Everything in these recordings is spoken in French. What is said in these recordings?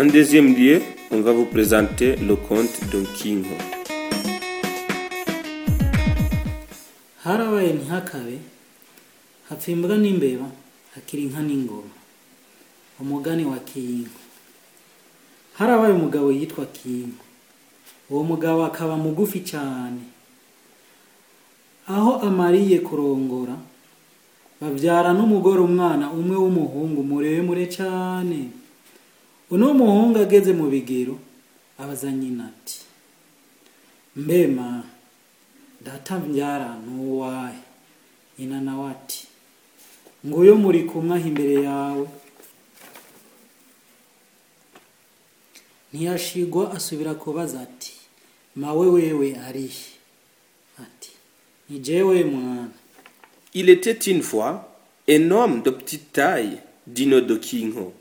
En deuxième lieu, on va vous présenter le conte Don Kingo. harabaye ntihakabe hapfa imbwa n'imbeba hakiri inka n'ingoma. Umugani wa kingo harabaye umugabo yitwa kingo uwo mugabo akaba mugufi cyane. Aho amariye kurongora babyara n'umugore umwana umwe w'umuhungu muremure cyane. Uno muhungu ageze mu bigero abaza nyina ati mbema data mbyara n'uwahe? Nyina nawe ati nguyo muri kumwe aho imbere yawe. Ntiyashigwa asubira kubaza ati mawe wewe arihe ati ni jewe mwana. Il était une fois un homme de petite taille, Dino de Kingo.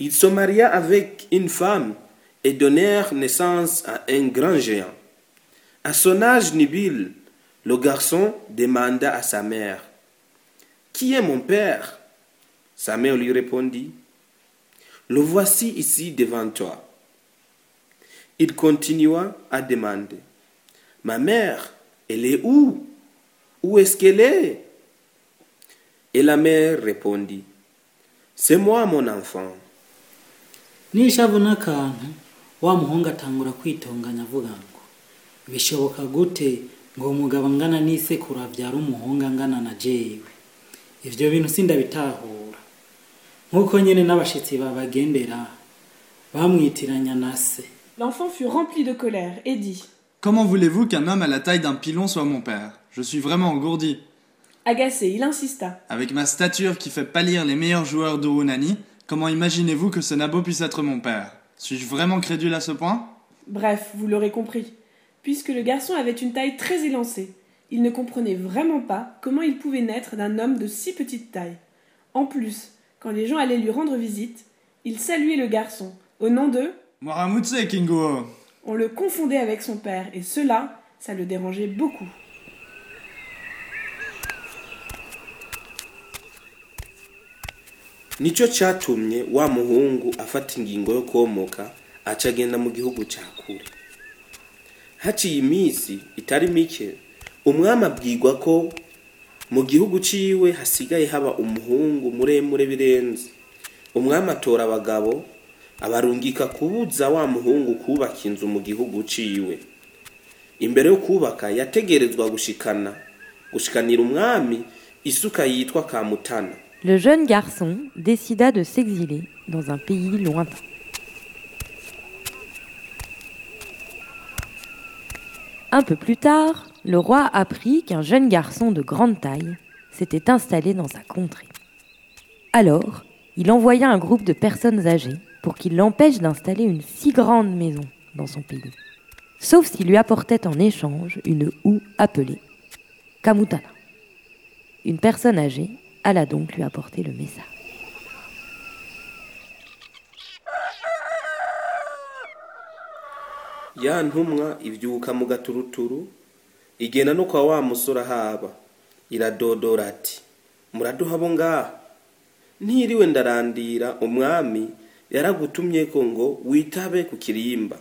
Il se maria avec une femme et donnèrent naissance à un grand géant. À son âge nubile, le garçon demanda à sa mère Qui est mon père? Sa mère lui répondit Le voici ici devant toi. Il continua à demander Ma mère, elle est où? Où est-ce qu'elle est? Et la mère répondit C'est moi, mon enfant. Nishavu n'akantu wa muhungu atangura kwitonganya avuga ngo. Bishoboka gute ngo umugabo angana n'isekuru abyara umuhungu angana na jewe. Ibyo bintu sindabitahura nk'uko nyine n'abashitsi babagendera bamwitiranya na se. L'enfant fut rempli de colère et dit Comment voulez-vous qu'un homme à la taille d'un pilon soit mon père? Je suis vraiment engourdi. Agacé, il insista. Avec ma stature qui fait pâlir les meilleurs joueurs d'Urunani, comment imaginez-vous que ce nabo puisse être mon père? Suis-je vraiment crédule à ce point? Bref, vous l'aurez compris. Puisque le garçon avait une taille très élancée, il ne comprenait vraiment pas comment il pouvait naître d'un homme de si petite taille. En plus, quand les gens allaient lui rendre visite, il saluait le garçon au nom de Moramutse, Kingo On le confondait avec son père, et cela, ça le dérangeait beaucoup. Ni cyo cyatumye wa muhungu afata ingingo yo komoka aca agenda mu gihugu cya kure. Haciye iminsi itari mike umwami abwirwa ko mu gihugu ciwe hasigaye haba umuhungu muremure birenze. Umwami atora abagabo abarungika kubuza wa muhungu kubaka inzu mu gihugu ciwe. Imbere yo kubaka yategerezwa gushikana gushikanira umwami isuka yitwa kamutana. Le jeune garçon décida de s'exiler dans un pays lointain. Un peu plus tard, le roi apprit qu'un jeune garçon de grande taille s'était installé dans sa contrée. Alors, il envoya un groupe de personnes âgées pour qu'il l'empêche d'installer une si grande maison dans son pays, sauf s'il lui apportait en échange une houe appelée Kamutana. Une personne âgée alla donc lui apporter le message. ya ntumwa ibyuka mu gaturuturu igenda no kwa wa musore ahaba iradodora ati muraduha abo ngaha? Ntiriwe ndarandira umwami yaragutumye ko ngo witabe ku kirimba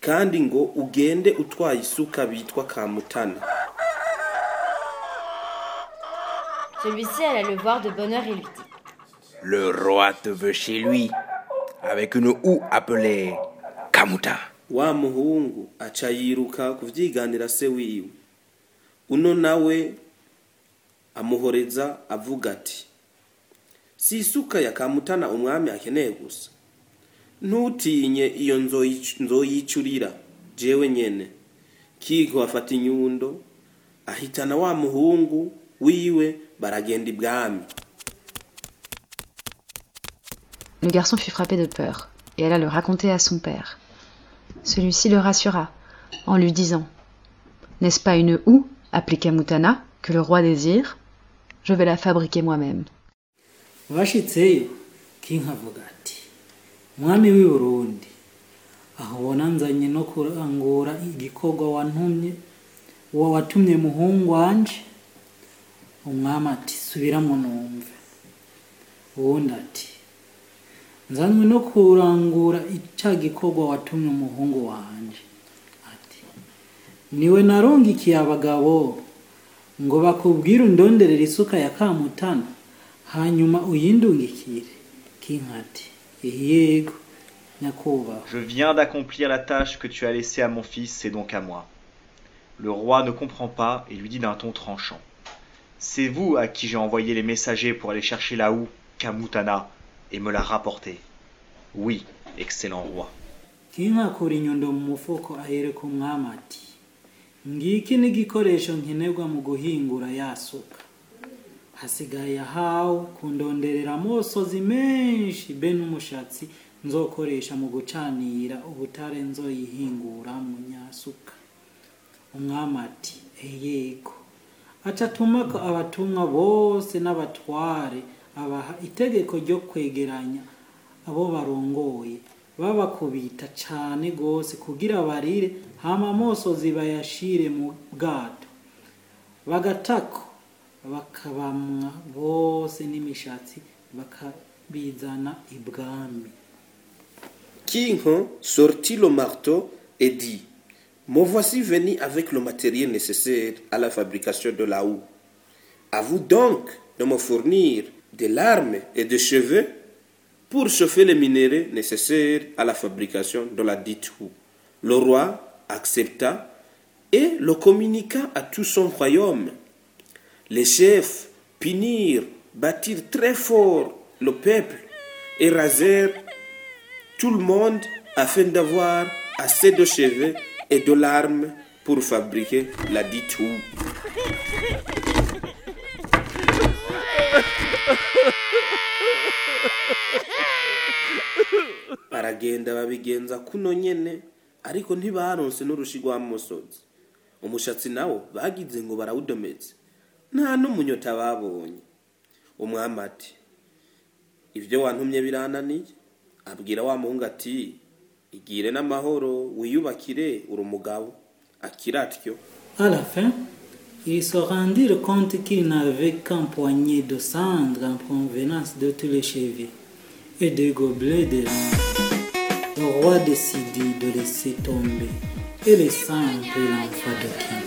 kandi ngo ugende utwaye isuka bitwa kamutana. Celui-ci alla le voir de bonne heure et lui dit. Le roi te veut chez lui, avec une houe appelée Kamuta. wa muhungu aca yiruka kuvyiganira se wiwe. Uno nawe amuhoreza avuga ati si isuka ya kamutana umwami akeneye gusa ntutinye iyo nzoyic- nzoyicurira. Jewe nyene kigo afata inyundo ahitana wa muhungu wiwe baragenda ibwami. Le garçon fut frappé de peur et alla le raconter à son père. Celui-ci le rassura en lui disant N'est-ce pas une houe appelée Kamutana que le roi désire? Je vais la fabriquer moi-même. bashitseyo kinkavuga ati mwami w'i burundi. Aho ubona nzanye no kurangura igikorwa wantumye uwo watumye muhungu wanje umwami ati subiramo numve uwundi ati nzanywe no kurangura icya gikorwa watumye umuhungu wanjye ati niwe narongikiye abagabo ngo bakubwire undonderere isuka ya kamutana hanyuma uyindungikire kinkati yego Je viens d'accomplir la tâche que tu as laissée à mon fils, c'est donc à moi. Le roi ne comprend pas et lui dit d'un ton tranchant. C'est vous à qui j'ai envoyé les messagers pour aller chercher la houe, Kamutana, et me la rapporter. Oui, excellent roi. kinkakura inyundo mu mufuko ahereka umwami ati ngiki ni igikoresho nkenerwa mu guhingura ya suka hasigaye ahawe kundonderera amosozi menshi be n'umushatsi nzokoresha mu gucanira ubutare nzoyihingura mu nyasuka umwami ati eyego aca atumako abatumwa bose n'abatware abaha itegeko ryo kwegeranya abo barongoye. Babakubita cane gose kugira barire hama amosozi bayashire mu bwato. Bagatako bakabamwa bose n'imishatsi bakabizana ibwami. King sortit le marteau et dit Me voici venu avec le matériel nécessaire à la fabrication de la houe. À vous donc de me fournir des larmes et des cheveux pour chauffer les minéraux nécessaires à la fabrication de la dite houe. Le roi accepta et le communiqua à tout son royaume. Les chefs punirent, battirent très fort le peuple et rasèrent tout le monde afin d'avoir assez de cheveux et de larmes pour fabriquer la dite houe. baragenda babigenza kuno nyene ariko ntibaronse n'urushi rw'amusozi umushatsi nawo bagize ngo barawudometse. Nta n'umunyota babonye. Umwami ati ibyo wantumye birananiye? Abwira wa muhungu ati igire n'amahoro wiyubakire uri umugabo akira atyo À la fin, ils se rendirent compte qu'ils n'avaient qu'un poignet de cendre en provenance de tous les cheveux et des gobelets de lampe. Le roi décidit de laisser tomber et les sang prit l'enfant de King.